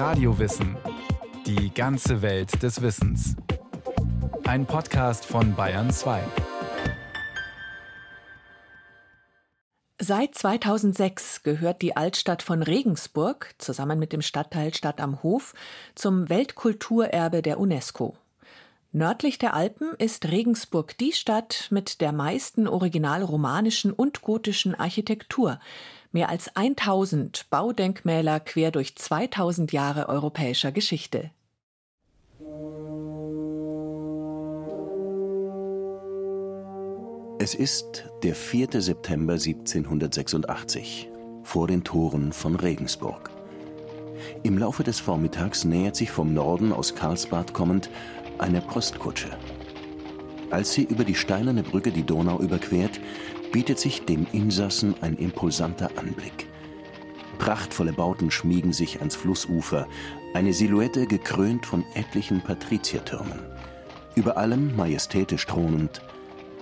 Radiowissen. Die ganze Welt des Wissens. Ein Podcast von Bayern 2. Seit 2006 gehört die Altstadt von Regensburg zusammen mit dem Stadtteil Stadt am Hof zum Weltkulturerbe der UNESCO. Nördlich der Alpen ist Regensburg die Stadt mit der meisten originalromanischen und gotischen Architektur. Mehr als 1000 Baudenkmäler quer durch 2000 Jahre europäischer Geschichte. Es ist der 4. September 1786 vor den Toren von Regensburg. Im Laufe des Vormittags nähert sich vom Norden aus Karlsbad kommend eine Postkutsche. Als sie über die steinerne Brücke die Donau überquert, bietet sich dem Insassen ein imposanter Anblick. Prachtvolle Bauten schmiegen sich ans Flussufer, eine Silhouette gekrönt von etlichen Patriziertürmen. Über allem majestätisch thronend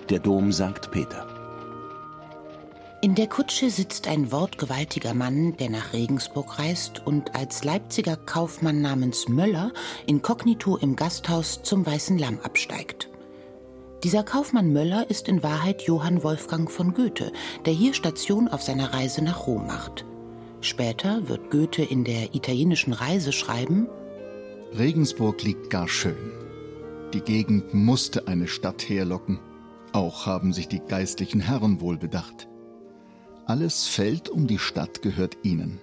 der Dom St. Peter. In der Kutsche sitzt ein wortgewaltiger Mann, der nach Regensburg reist und als Leipziger Kaufmann namens Möller inkognito im Gasthaus zum Weißen Lamm absteigt. Dieser Kaufmann Möller ist in Wahrheit Johann Wolfgang von Goethe, der hier Station auf seiner Reise nach Rom macht. Später wird Goethe in der italienischen Reise schreiben: Regensburg liegt gar schön. Die Gegend musste eine Stadt herlocken. Auch haben sich die geistlichen Herren wohl bedacht. Alles Feld um die Stadt gehört ihnen.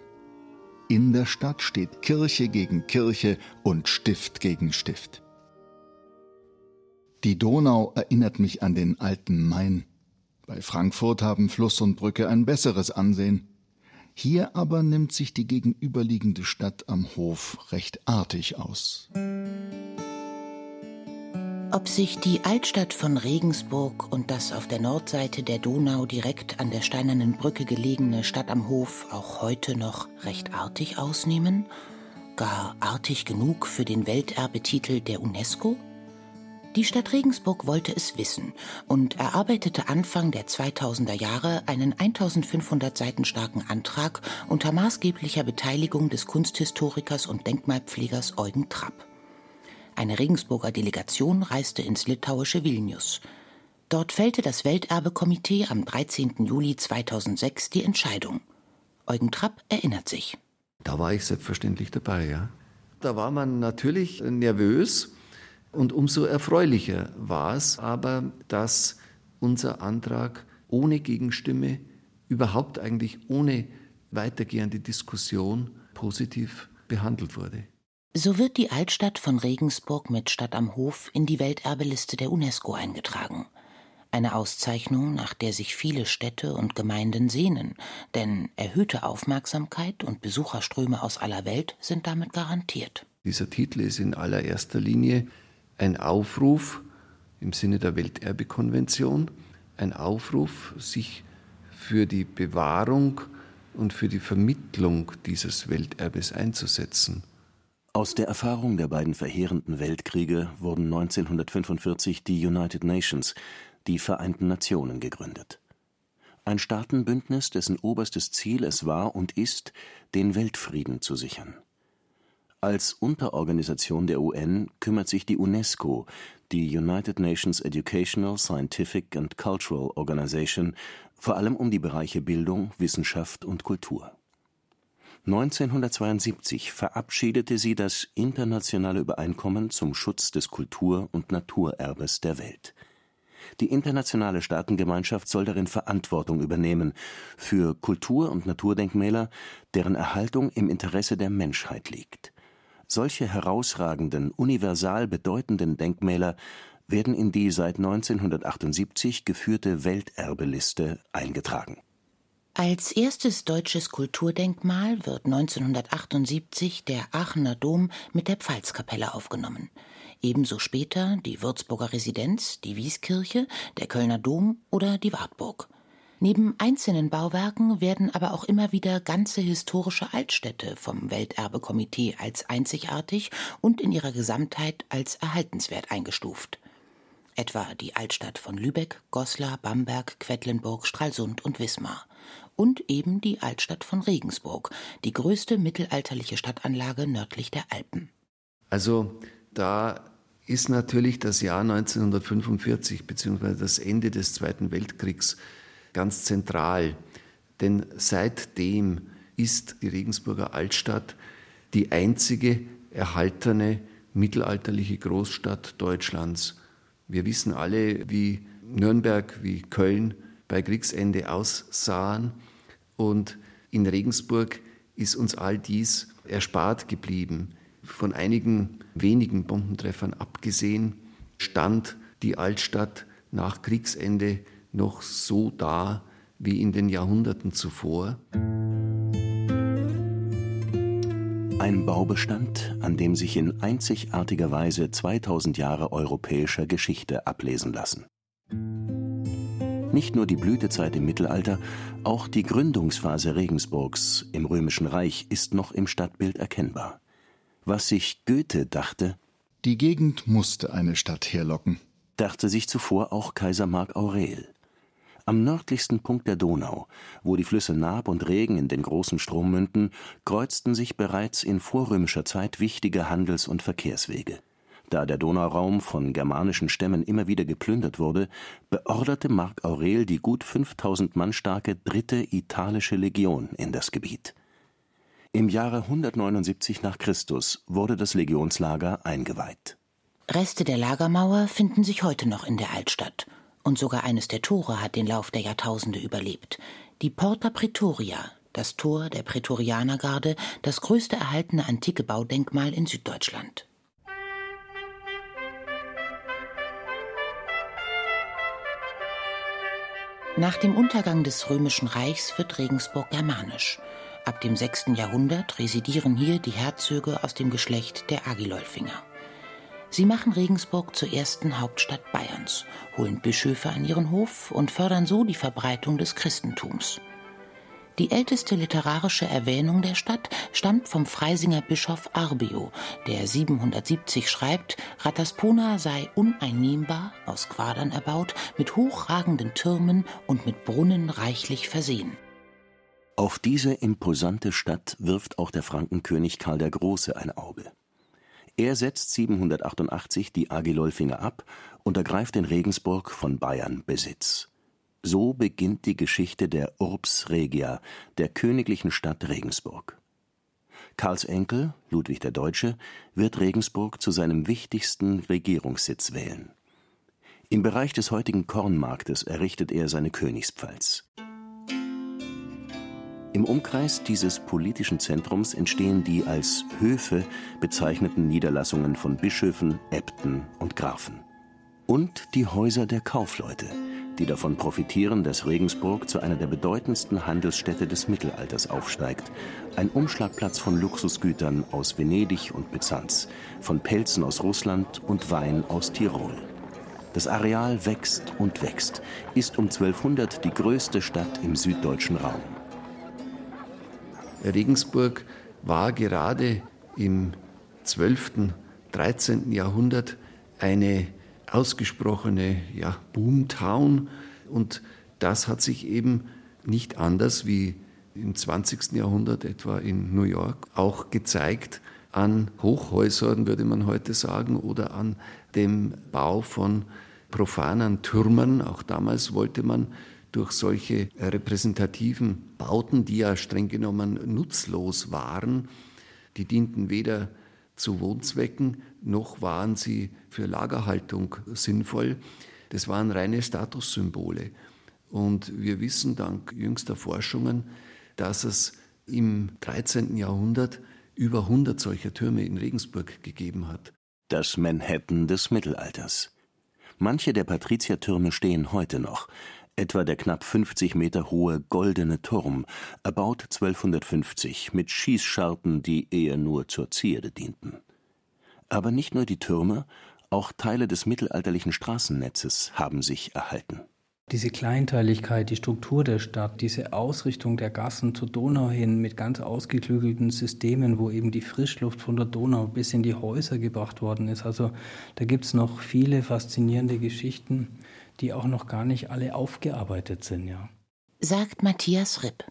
In der Stadt steht Kirche gegen Kirche und Stift gegen Stift. Die Donau erinnert mich an den alten Main. Bei Frankfurt haben Fluss und Brücke ein besseres Ansehen. Hier aber nimmt sich die gegenüberliegende Stadt am Hof recht artig aus. Ob sich die Altstadt von Regensburg und das auf der Nordseite der Donau direkt an der steinernen Brücke gelegene Stadt am Hof auch heute noch recht artig ausnehmen? Gar artig genug für den Welterbetitel der UNESCO? Die Stadt Regensburg wollte es wissen und erarbeitete Anfang der 2000er Jahre einen 1500 Seiten starken Antrag unter maßgeblicher Beteiligung des Kunsthistorikers und Denkmalpflegers Eugen Trapp. Eine Regensburger Delegation reiste ins litauische Vilnius. Dort fällte das Welterbekomitee am 13. Juli 2006 die Entscheidung. Eugen Trapp erinnert sich. Da war ich selbstverständlich dabei, ja. Da war man natürlich nervös und umso erfreulicher war es aber, dass unser Antrag ohne Gegenstimme, überhaupt eigentlich ohne weitergehende Diskussion positiv behandelt wurde. So wird die Altstadt von Regensburg mit Stadt am Hof in die Welterbeliste der UNESCO eingetragen. Eine Auszeichnung, nach der sich viele Städte und Gemeinden sehnen, denn erhöhte Aufmerksamkeit und Besucherströme aus aller Welt sind damit garantiert. Dieser Titel ist in allererster Linie ein Aufruf im Sinne der Welterbekonvention, ein Aufruf, sich für die Bewahrung und für die Vermittlung dieses Welterbes einzusetzen. Aus der Erfahrung der beiden verheerenden Weltkriege wurden 1945 die United Nations, die Vereinten Nationen, gegründet. Ein Staatenbündnis, dessen oberstes Ziel es war und ist, den Weltfrieden zu sichern. Als Unterorganisation der UN kümmert sich die UNESCO, die United Nations Educational, Scientific and Cultural Organization, vor allem um die Bereiche Bildung, Wissenschaft und Kultur. 1972 verabschiedete sie das Internationale Übereinkommen zum Schutz des Kultur- und Naturerbes der Welt. Die internationale Staatengemeinschaft soll darin Verantwortung übernehmen für Kultur- und Naturdenkmäler, deren Erhaltung im Interesse der Menschheit liegt. Solche herausragenden, universal bedeutenden Denkmäler werden in die seit 1978 geführte Welterbeliste eingetragen als erstes deutsches Kulturdenkmal wird 1978 der Aachener Dom mit der Pfalzkapelle aufgenommen. Ebenso später die Würzburger Residenz, die Wieskirche, der Kölner Dom oder die Wartburg. Neben einzelnen Bauwerken werden aber auch immer wieder ganze historische Altstädte vom Welterbekomitee als einzigartig und in ihrer Gesamtheit als erhaltenswert eingestuft. Etwa die Altstadt von Lübeck, Goslar, Bamberg, Quedlinburg, Stralsund und Wismar und eben die Altstadt von Regensburg, die größte mittelalterliche Stadtanlage nördlich der Alpen. Also da ist natürlich das Jahr 1945 bzw. das Ende des Zweiten Weltkriegs ganz zentral. Denn seitdem ist die Regensburger Altstadt die einzige erhaltene mittelalterliche Großstadt Deutschlands. Wir wissen alle, wie Nürnberg, wie Köln bei Kriegsende aussahen. Und in Regensburg ist uns all dies erspart geblieben. Von einigen wenigen Bombentreffern abgesehen, stand die Altstadt nach Kriegsende noch so da wie in den Jahrhunderten zuvor. Ein Baubestand, an dem sich in einzigartiger Weise 2000 Jahre europäischer Geschichte ablesen lassen. Nicht nur die Blütezeit im Mittelalter, auch die Gründungsphase Regensburgs im Römischen Reich ist noch im Stadtbild erkennbar. Was sich Goethe dachte, die Gegend musste eine Stadt herlocken, dachte sich zuvor auch Kaiser Mark Aurel. Am nördlichsten Punkt der Donau, wo die Flüsse Naab und Regen in den großen Strom münden, kreuzten sich bereits in vorrömischer Zeit wichtige Handels- und Verkehrswege. Da der Donauraum von germanischen Stämmen immer wieder geplündert wurde, beorderte Mark Aurel die gut 5000 Mann starke dritte italische Legion in das Gebiet. Im Jahre 179 nach Christus wurde das Legionslager eingeweiht. Reste der Lagermauer finden sich heute noch in der Altstadt und sogar eines der Tore hat den Lauf der Jahrtausende überlebt. Die Porta Praetoria, das Tor der Prätorianergarde, das größte erhaltene antike Baudenkmal in Süddeutschland. Nach dem Untergang des Römischen Reichs wird Regensburg germanisch. Ab dem 6. Jahrhundert residieren hier die Herzöge aus dem Geschlecht der Agilolfinger. Sie machen Regensburg zur ersten Hauptstadt Bayerns, holen Bischöfe an ihren Hof und fördern so die Verbreitung des Christentums. Die älteste literarische Erwähnung der Stadt stammt vom Freisinger Bischof Arbio, der 770 schreibt, Rataspona sei uneinnehmbar, aus Quadern erbaut, mit hochragenden Türmen und mit Brunnen reichlich versehen. Auf diese imposante Stadt wirft auch der Frankenkönig Karl der Große ein Auge. Er setzt 788 die Agilolfinger ab und ergreift in Regensburg von Bayern Besitz. So beginnt die Geschichte der Urbs Regia, der königlichen Stadt Regensburg. Karls Enkel, Ludwig der Deutsche, wird Regensburg zu seinem wichtigsten Regierungssitz wählen. Im Bereich des heutigen Kornmarktes errichtet er seine Königspfalz. Im Umkreis dieses politischen Zentrums entstehen die als Höfe bezeichneten Niederlassungen von Bischöfen, Äbten und Grafen. Und die Häuser der Kaufleute, die davon profitieren, dass Regensburg zu einer der bedeutendsten Handelsstädte des Mittelalters aufsteigt. Ein Umschlagplatz von Luxusgütern aus Venedig und Byzanz, von Pelzen aus Russland und Wein aus Tirol. Das Areal wächst und wächst, ist um 1200 die größte Stadt im süddeutschen Raum. Regensburg war gerade im 12., 13. Jahrhundert eine ausgesprochene ja, Boomtown und das hat sich eben nicht anders wie im 20. Jahrhundert etwa in New York auch gezeigt an Hochhäusern, würde man heute sagen, oder an dem Bau von profanen Türmen. Auch damals wollte man durch solche repräsentativen Bauten, die ja streng genommen nutzlos waren, die dienten weder zu Wohnzwecken, noch waren sie für Lagerhaltung sinnvoll. Das waren reine Statussymbole. Und wir wissen dank jüngster Forschungen, dass es im 13. Jahrhundert über 100 solcher Türme in Regensburg gegeben hat. Das Manhattan des Mittelalters. Manche der Patriziertürme stehen heute noch, etwa der knapp 50 Meter hohe Goldene Turm, erbaut 1250 mit Schießscharten, die eher nur zur Zierde dienten. Aber nicht nur die Türme, auch Teile des mittelalterlichen Straßennetzes haben sich erhalten. Diese Kleinteiligkeit, die Struktur der Stadt, diese Ausrichtung der Gassen zur Donau hin mit ganz ausgeklügelten Systemen, wo eben die Frischluft von der Donau bis in die Häuser gebracht worden ist. Also da gibt es noch viele faszinierende Geschichten die auch noch gar nicht alle aufgearbeitet sind, ja. Sagt Matthias Ripp.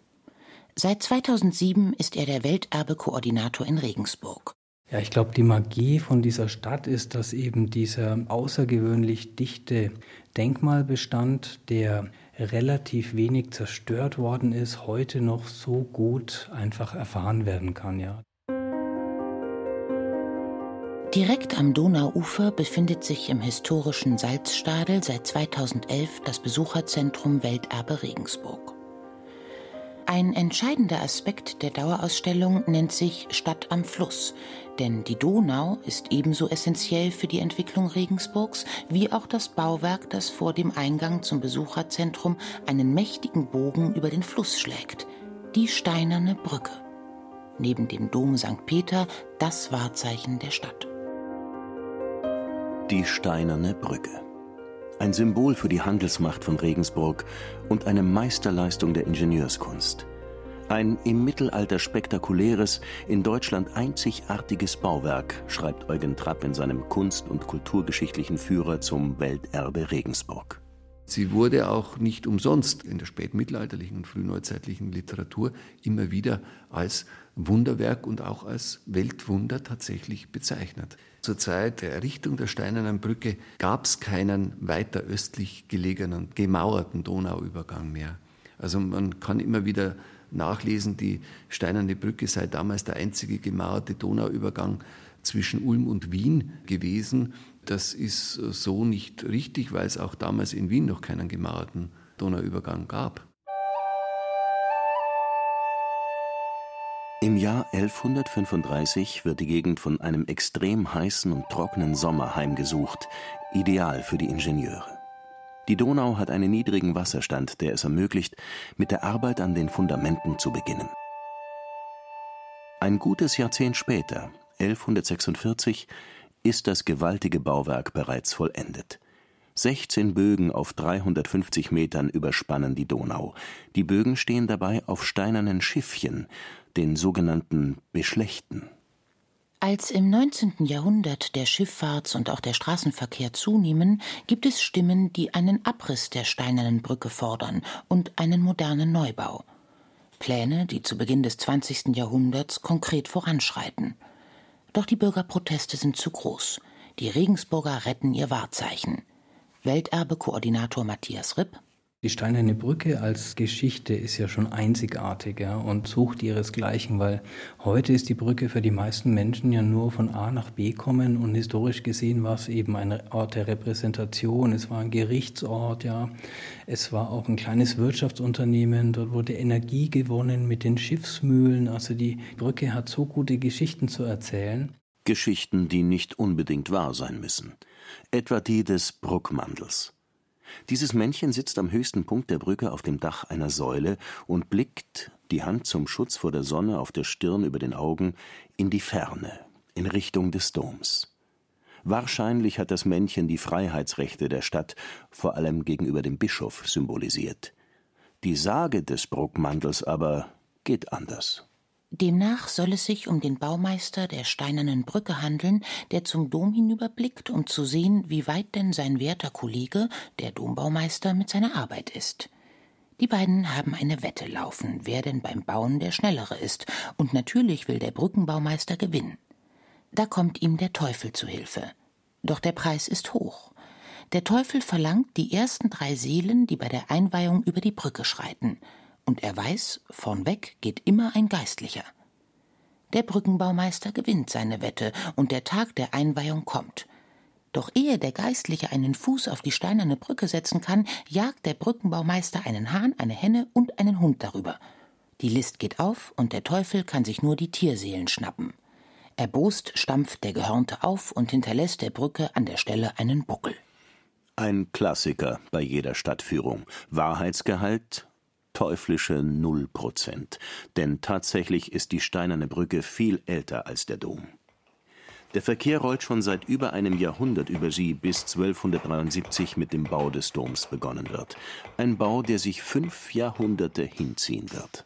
Seit 2007 ist er der Welterbe-Koordinator in Regensburg. Ja, ich glaube, die Magie von dieser Stadt ist, dass eben dieser außergewöhnlich dichte Denkmalbestand, der relativ wenig zerstört worden ist, heute noch so gut einfach erfahren werden kann, ja. Direkt am Donauufer befindet sich im historischen Salzstadel seit 2011 das Besucherzentrum Welterbe Regensburg. Ein entscheidender Aspekt der Dauerausstellung nennt sich Stadt am Fluss, denn die Donau ist ebenso essentiell für die Entwicklung Regensburgs wie auch das Bauwerk, das vor dem Eingang zum Besucherzentrum einen mächtigen Bogen über den Fluss schlägt, die Steinerne Brücke. Neben dem Dom St. Peter das Wahrzeichen der Stadt. Die Steinerne Brücke ein Symbol für die Handelsmacht von Regensburg und eine Meisterleistung der Ingenieurskunst. Ein im Mittelalter spektakuläres, in Deutschland einzigartiges Bauwerk, schreibt Eugen Trapp in seinem kunst- und kulturgeschichtlichen Führer zum Welterbe Regensburg. Sie wurde auch nicht umsonst in der spätmittelalterlichen und frühneuzeitlichen Literatur immer wieder als Wunderwerk und auch als Weltwunder tatsächlich bezeichnet. Zur Zeit der Errichtung der Steinernen Brücke gab es keinen weiter östlich gelegenen gemauerten Donauübergang mehr. Also man kann immer wieder nachlesen, die Steinerne Brücke sei damals der einzige gemauerte Donauübergang zwischen Ulm und Wien gewesen. Das ist so nicht richtig, weil es auch damals in Wien noch keinen gemauerten Donauübergang gab. Im Jahr 1135 wird die Gegend von einem extrem heißen und trockenen Sommer heimgesucht, ideal für die Ingenieure. Die Donau hat einen niedrigen Wasserstand, der es ermöglicht, mit der Arbeit an den Fundamenten zu beginnen. Ein gutes Jahrzehnt später, 1146, ist das gewaltige Bauwerk bereits vollendet. 16 Bögen auf 350 Metern überspannen die Donau. Die Bögen stehen dabei auf steinernen Schiffchen, den sogenannten Beschlechten. Als im 19. Jahrhundert der Schifffahrts- und auch der Straßenverkehr zunehmen, gibt es Stimmen, die einen Abriss der steinernen Brücke fordern und einen modernen Neubau. Pläne, die zu Beginn des 20. Jahrhunderts konkret voranschreiten. Doch die Bürgerproteste sind zu groß. Die Regensburger retten ihr Wahrzeichen. Welterbe-Koordinator Matthias Ripp die Steinerne Brücke als Geschichte ist ja schon einzigartig ja, und sucht ihresgleichen, weil heute ist die Brücke für die meisten Menschen ja nur von A nach B kommen und historisch gesehen war es eben ein Ort der Repräsentation, es war ein Gerichtsort, ja, es war auch ein kleines Wirtschaftsunternehmen, dort wurde Energie gewonnen mit den Schiffsmühlen, also die Brücke hat so gute Geschichten zu erzählen. Geschichten, die nicht unbedingt wahr sein müssen. Etwa die des Bruckmandels. Dieses Männchen sitzt am höchsten Punkt der Brücke auf dem Dach einer Säule und blickt, die Hand zum Schutz vor der Sonne auf der Stirn über den Augen, in die Ferne, in Richtung des Doms. Wahrscheinlich hat das Männchen die Freiheitsrechte der Stadt, vor allem gegenüber dem Bischof, symbolisiert. Die Sage des Bruckmantels aber geht anders. Demnach soll es sich um den Baumeister der Steinernen Brücke handeln, der zum Dom hinüberblickt, um zu sehen, wie weit denn sein werter Kollege, der Dombaumeister, mit seiner Arbeit ist. Die beiden haben eine Wette laufen, wer denn beim Bauen der Schnellere ist, und natürlich will der Brückenbaumeister gewinnen. Da kommt ihm der Teufel zu Hilfe. Doch der Preis ist hoch. Der Teufel verlangt die ersten drei Seelen, die bei der Einweihung über die Brücke schreiten – und er weiß, vornweg geht immer ein Geistlicher. Der Brückenbaumeister gewinnt seine Wette und der Tag der Einweihung kommt. Doch ehe der Geistliche einen Fuß auf die steinerne Brücke setzen kann, jagt der Brückenbaumeister einen Hahn, eine Henne und einen Hund darüber. Die List geht auf und der Teufel kann sich nur die Tierseelen schnappen. Erbost stampft der Gehörnte auf und hinterlässt der Brücke an der Stelle einen Buckel. Ein Klassiker bei jeder Stadtführung. Wahrheitsgehalt teuflische Null Prozent, denn tatsächlich ist die Steinerne Brücke viel älter als der Dom. Der Verkehr rollt schon seit über einem Jahrhundert über sie, bis 1273 mit dem Bau des Doms begonnen wird. Ein Bau, der sich fünf Jahrhunderte hinziehen wird.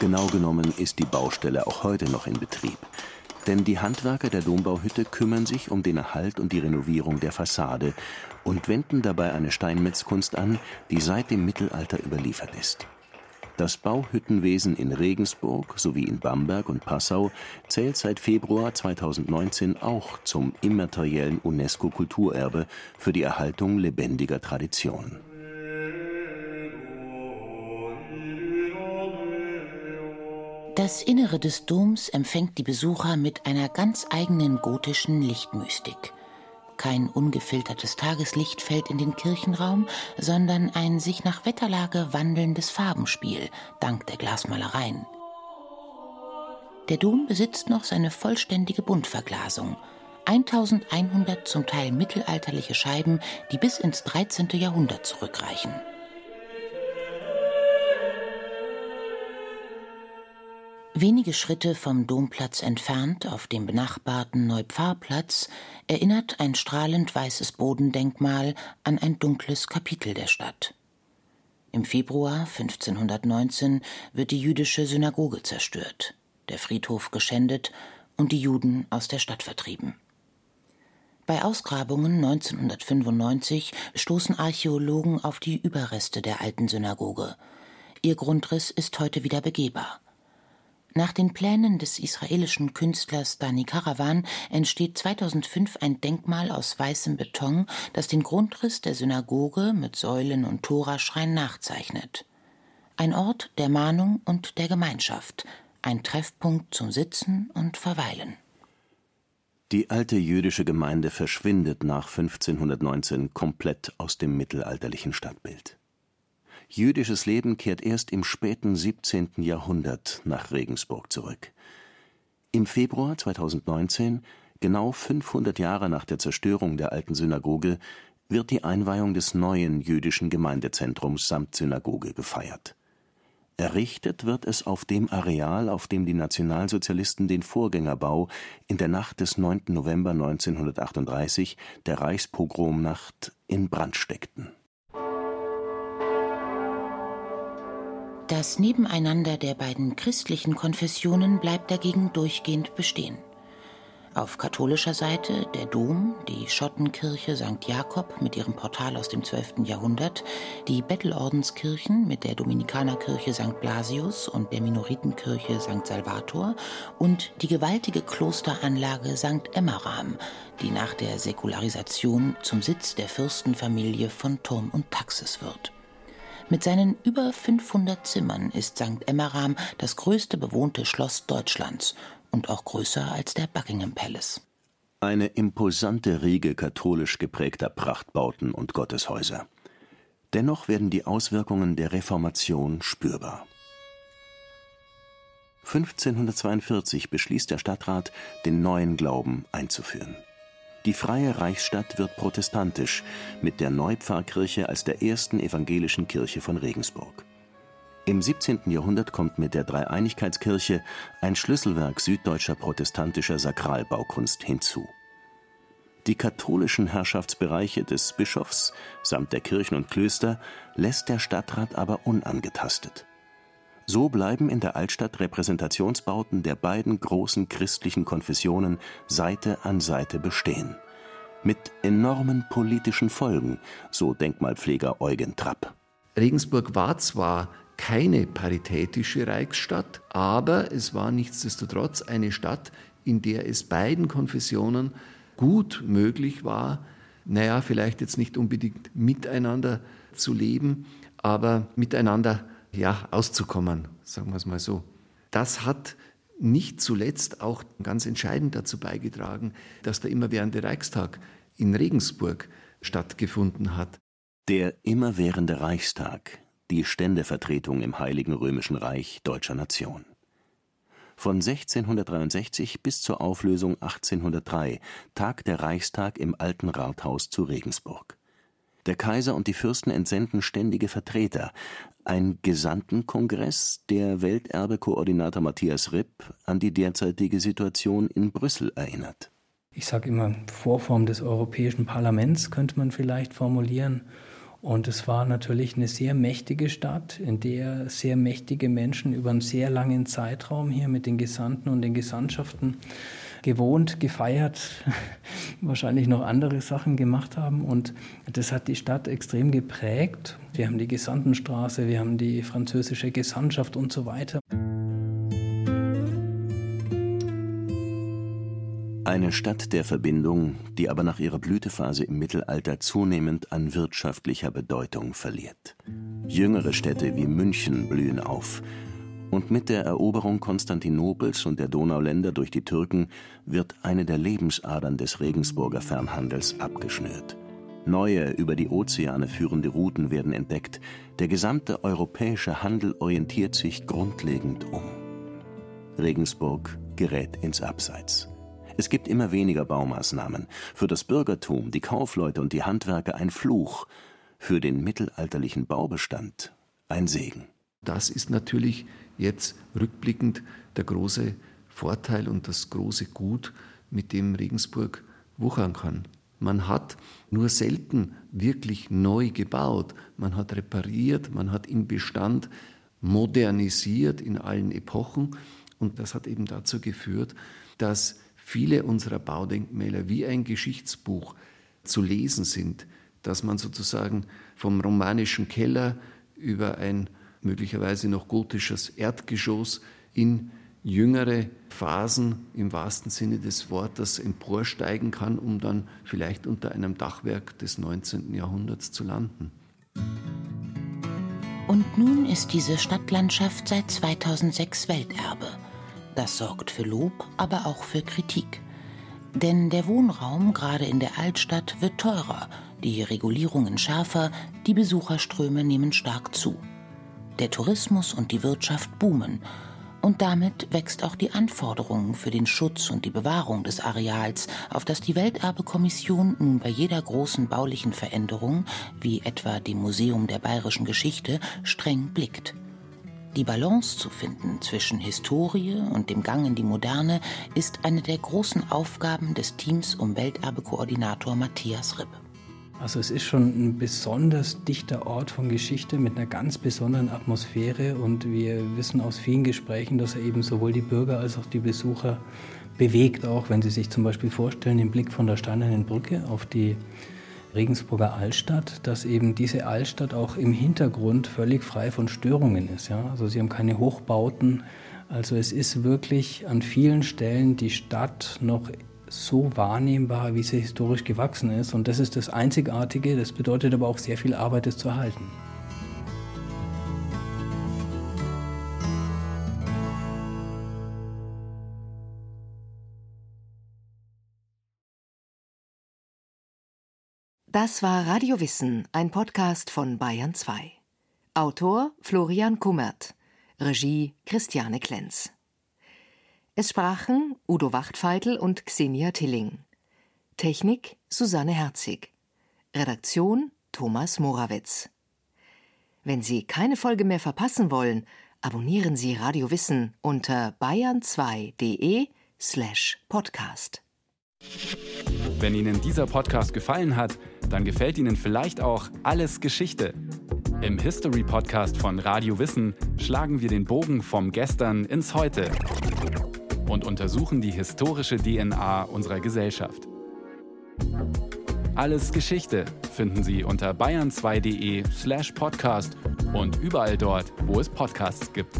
Genau genommen ist die Baustelle auch heute noch in Betrieb. Denn die Handwerker der Dombauhütte kümmern sich um den Erhalt und die Renovierung der Fassade und wenden dabei eine Steinmetzkunst an, die seit dem Mittelalter überliefert ist. Das Bauhüttenwesen in Regensburg sowie in Bamberg und Passau zählt seit Februar 2019 auch zum immateriellen UNESCO-Kulturerbe für die Erhaltung lebendiger Traditionen. Das Innere des Doms empfängt die Besucher mit einer ganz eigenen gotischen Lichtmystik. Kein ungefiltertes Tageslicht fällt in den Kirchenraum, sondern ein sich nach Wetterlage wandelndes Farbenspiel, dank der Glasmalereien. Der Dom besitzt noch seine vollständige Buntverglasung. 1100 zum Teil mittelalterliche Scheiben, die bis ins 13. Jahrhundert zurückreichen. Wenige Schritte vom Domplatz entfernt, auf dem benachbarten Neupfarrplatz, erinnert ein strahlend weißes Bodendenkmal an ein dunkles Kapitel der Stadt. Im Februar 1519 wird die jüdische Synagoge zerstört, der Friedhof geschändet und die Juden aus der Stadt vertrieben. Bei Ausgrabungen 1995 stoßen Archäologen auf die Überreste der alten Synagoge. Ihr Grundriss ist heute wieder begehbar. Nach den Plänen des israelischen Künstlers Dani Karawan entsteht 2005 ein Denkmal aus weißem Beton, das den Grundriss der Synagoge mit Säulen und Toraschrein nachzeichnet. Ein Ort der Mahnung und der Gemeinschaft, ein Treffpunkt zum Sitzen und Verweilen. Die alte jüdische Gemeinde verschwindet nach 1519 komplett aus dem mittelalterlichen Stadtbild. Jüdisches Leben kehrt erst im späten 17. Jahrhundert nach Regensburg zurück. Im Februar 2019, genau 500 Jahre nach der Zerstörung der alten Synagoge, wird die Einweihung des neuen jüdischen Gemeindezentrums samt Synagoge gefeiert. Errichtet wird es auf dem Areal, auf dem die Nationalsozialisten den Vorgängerbau in der Nacht des 9. November 1938, der Reichspogromnacht, in Brand steckten Das Nebeneinander der beiden christlichen Konfessionen bleibt dagegen durchgehend bestehen. Auf katholischer Seite der Dom, die Schottenkirche St. Jakob mit ihrem Portal aus dem 12. Jahrhundert, die Bettelordenskirchen mit der Dominikanerkirche St. Blasius und der Minoritenkirche St. Salvator und die gewaltige Klosteranlage St. Emmeram, die nach der Säkularisation zum Sitz der Fürstenfamilie von Turm und Taxis wird. Mit seinen über 500 Zimmern ist St. Emmeram das größte bewohnte Schloss Deutschlands und auch größer als der Buckingham Palace. Eine imposante Riege katholisch geprägter Prachtbauten und Gotteshäuser. Dennoch werden die Auswirkungen der Reformation spürbar. 1542 beschließt der Stadtrat, den neuen Glauben einzuführen. Die Freie Reichsstadt wird protestantisch, mit der Neupfarrkirche als der ersten evangelischen Kirche von Regensburg. Im 17. Jahrhundert kommt mit der Dreieinigkeitskirche ein Schlüsselwerk süddeutscher protestantischer Sakralbaukunst hinzu. Die katholischen Herrschaftsbereiche des Bischofs samt der Kirchen und Klöster lässt der Stadtrat aber unangetastet. So bleiben in der Altstadt Repräsentationsbauten der beiden großen christlichen Konfessionen Seite an Seite bestehen. Mit enormen politischen Folgen, so Denkmalpfleger Eugen Trapp. Regensburg war zwar keine paritätische Reichsstadt, aber es war nichtsdestotrotz eine Stadt, in der es beiden Konfessionen gut möglich war, naja, vielleicht jetzt nicht unbedingt miteinander zu leben, aber miteinander ja, auszukommen, sagen wir es mal so. Das hat nicht zuletzt auch ganz entscheidend dazu beigetragen, dass der immerwährende Reichstag in Regensburg stattgefunden hat. Der immerwährende Reichstag, die Ständevertretung im Heiligen Römischen Reich deutscher Nation. Von 1663 bis zur Auflösung 1803 tagt der Reichstag im Alten Rathaus zu Regensburg. Der Kaiser und die Fürsten entsenden ständige Vertreter, ein Gesandtenkongress, der Welterbe-Koordinator Matthias Ripp an die derzeitige Situation in Brüssel erinnert. Ich sage immer, Vorform des Europäischen Parlaments könnte man vielleicht formulieren. Und es war natürlich eine sehr mächtige Stadt, in der sehr mächtige Menschen über einen sehr langen Zeitraum hier mit den Gesandten und den Gesandtschaften gewohnt, gefeiert, wahrscheinlich noch andere Sachen gemacht haben. Und das hat die Stadt extrem geprägt. Wir haben die Gesandtenstraße, wir haben die französische Gesandtschaft und so weiter. Eine Stadt der Verbindung, die aber nach ihrer Blütephase im Mittelalter zunehmend an wirtschaftlicher Bedeutung verliert. Jüngere Städte wie München blühen auf. Und mit der Eroberung Konstantinopels und der Donauländer durch die Türken wird eine der Lebensadern des Regensburger Fernhandels abgeschnürt. Neue über die Ozeane führende Routen werden entdeckt. Der gesamte europäische Handel orientiert sich grundlegend um. Regensburg gerät ins Abseits. Es gibt immer weniger Baumaßnahmen. Für das Bürgertum, die Kaufleute und die Handwerker ein Fluch. Für den mittelalterlichen Baubestand ein Segen. Das ist natürlich jetzt rückblickend der große Vorteil und das große Gut, mit dem Regensburg wuchern kann. Man hat nur selten wirklich neu gebaut. Man hat repariert, man hat im Bestand modernisiert in allen Epochen. Und das hat eben dazu geführt, dass viele unserer Baudenkmäler wie ein Geschichtsbuch zu lesen sind, dass man sozusagen vom romanischen Keller über ein möglicherweise noch gotisches Erdgeschoss in jüngere Phasen im wahrsten Sinne des Wortes emporsteigen kann, um dann vielleicht unter einem Dachwerk des 19. Jahrhunderts zu landen. Und nun ist diese Stadtlandschaft seit 2006 Welterbe. Das sorgt für Lob, aber auch für Kritik. Denn der Wohnraum gerade in der Altstadt wird teurer, die Regulierungen schärfer, die Besucherströme nehmen stark zu. Der Tourismus und die Wirtschaft boomen und damit wächst auch die Anforderung für den Schutz und die Bewahrung des Areals, auf das die Welterbekommission nun bei jeder großen baulichen Veränderung, wie etwa dem Museum der bayerischen Geschichte, streng blickt. Die Balance zu finden zwischen Historie und dem Gang in die Moderne ist eine der großen Aufgaben des Teams um Welterbekoordinator Matthias Ripp. Also es ist schon ein besonders dichter Ort von Geschichte mit einer ganz besonderen Atmosphäre und wir wissen aus vielen Gesprächen, dass er eben sowohl die Bürger als auch die Besucher bewegt, auch wenn sie sich zum Beispiel vorstellen, den Blick von der Steinernen Brücke auf die Regensburger Altstadt, dass eben diese Altstadt auch im Hintergrund völlig frei von Störungen ist. Ja? Also sie haben keine Hochbauten. Also es ist wirklich an vielen Stellen die Stadt noch so wahrnehmbar, wie sie historisch gewachsen ist. Und das ist das Einzigartige. Das bedeutet aber auch sehr viel Arbeit, es zu erhalten. Das war Radio Wissen, ein Podcast von Bayern 2. Autor Florian Kummert. Regie Christiane Klenz. Es sprachen Udo Wachtfeitel und Xenia Tilling. Technik Susanne Herzig. Redaktion Thomas Morawetz. Wenn Sie keine Folge mehr verpassen wollen, abonnieren Sie Radio Wissen unter bayern2.de slash podcast. Wenn Ihnen dieser Podcast gefallen hat, dann gefällt Ihnen vielleicht auch Alles Geschichte. Im History Podcast von Radio Wissen schlagen wir den Bogen vom Gestern ins Heute und untersuchen die historische DNA unserer Gesellschaft. Alles Geschichte finden Sie unter bayern2.de slash podcast und überall dort, wo es Podcasts gibt.